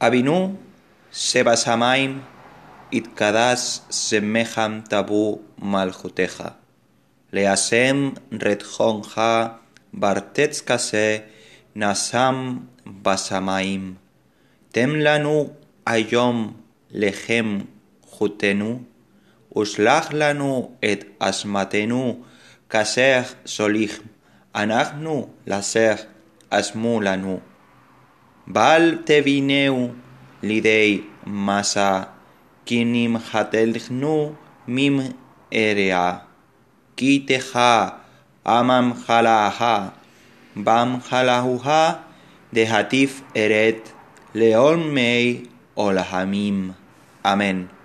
Abinu sebasamaim itkadas semeham tabu malchuteja. Leasem redjonja bartetskase nasam basamaim. Temlanu ayom lechem jutenu. Uslachlanu et asmatenu kaser solich. Anachnu laser asmulanu. Bal tevineu lidei masa kinim hatelchnu mim erea. Kiteja amam halaha bam halahuha dehatif eret leon mei olahamim. Amén.